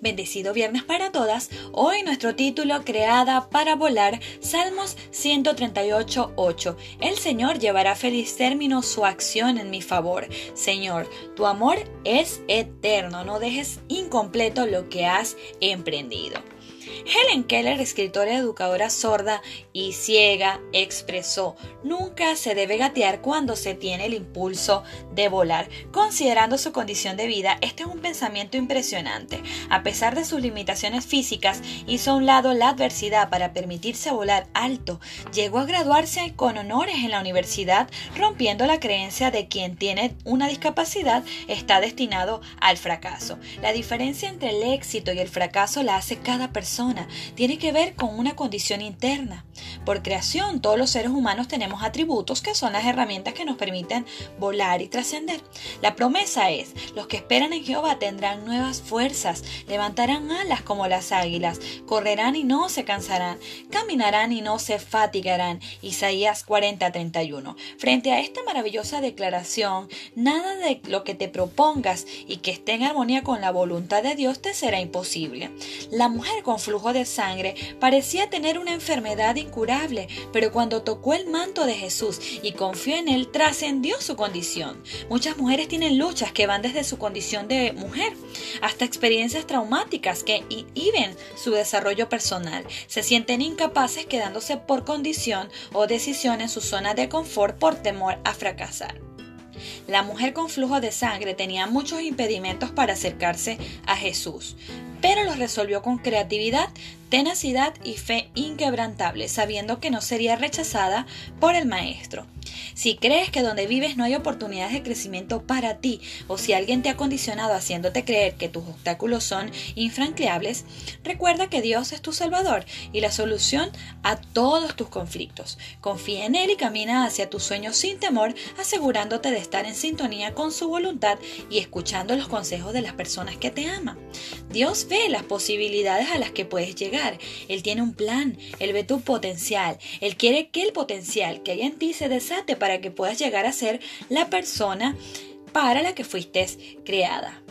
Bendecido viernes para todas. Hoy nuestro título Creada para volar, Salmos 138.8. El Señor llevará feliz término su acción en mi favor. Señor, tu amor es eterno, no dejes incompleto lo que has emprendido. Helen Keller, escritora educadora sorda y ciega, expresó, nunca se debe gatear cuando se tiene el impulso de volar. Considerando su condición de vida, este es un pensamiento impresionante. A pesar de sus limitaciones físicas, hizo a un lado la adversidad para permitirse volar alto. Llegó a graduarse con honores en la universidad, rompiendo la creencia de quien tiene una discapacidad está destinado al fracaso. La diferencia entre el éxito y el fracaso la hace cada persona tiene que ver con una condición interna. Por creación, todos los seres humanos tenemos atributos que son las herramientas que nos permiten volar y trascender. La promesa es, los que esperan en Jehová tendrán nuevas fuerzas, levantarán alas como las águilas, correrán y no se cansarán, caminarán y no se fatigarán. Isaías 40:31. Frente a esta maravillosa declaración, nada de lo que te propongas y que esté en armonía con la voluntad de Dios te será imposible. La mujer con flujo de sangre parecía tener una enfermedad incurable, pero cuando tocó el manto de Jesús y confió en él, trascendió su condición. Muchas mujeres tienen luchas que van desde su condición de mujer hasta experiencias traumáticas que inhiben su desarrollo personal. Se sienten incapaces quedándose por condición o decisión en su zona de confort por temor a fracasar. La mujer con flujo de sangre tenía muchos impedimentos para acercarse a Jesús, pero los resolvió con creatividad, tenacidad y fe inquebrantable, sabiendo que no sería rechazada por el Maestro. Si crees que donde vives no hay oportunidades de crecimiento para ti, o si alguien te ha condicionado haciéndote creer que tus obstáculos son infranqueables, recuerda que Dios es tu Salvador y la solución a todos tus conflictos. Confía en Él y camina hacia tus sueños sin temor, asegurándote de estar en sintonía con su voluntad y escuchando los consejos de las personas que te aman. Dios ve las posibilidades a las que puedes Él tiene un plan, Él ve tu potencial, Él quiere que el potencial que hay en ti se desate para que puedas llegar a ser la persona para la que fuiste creada.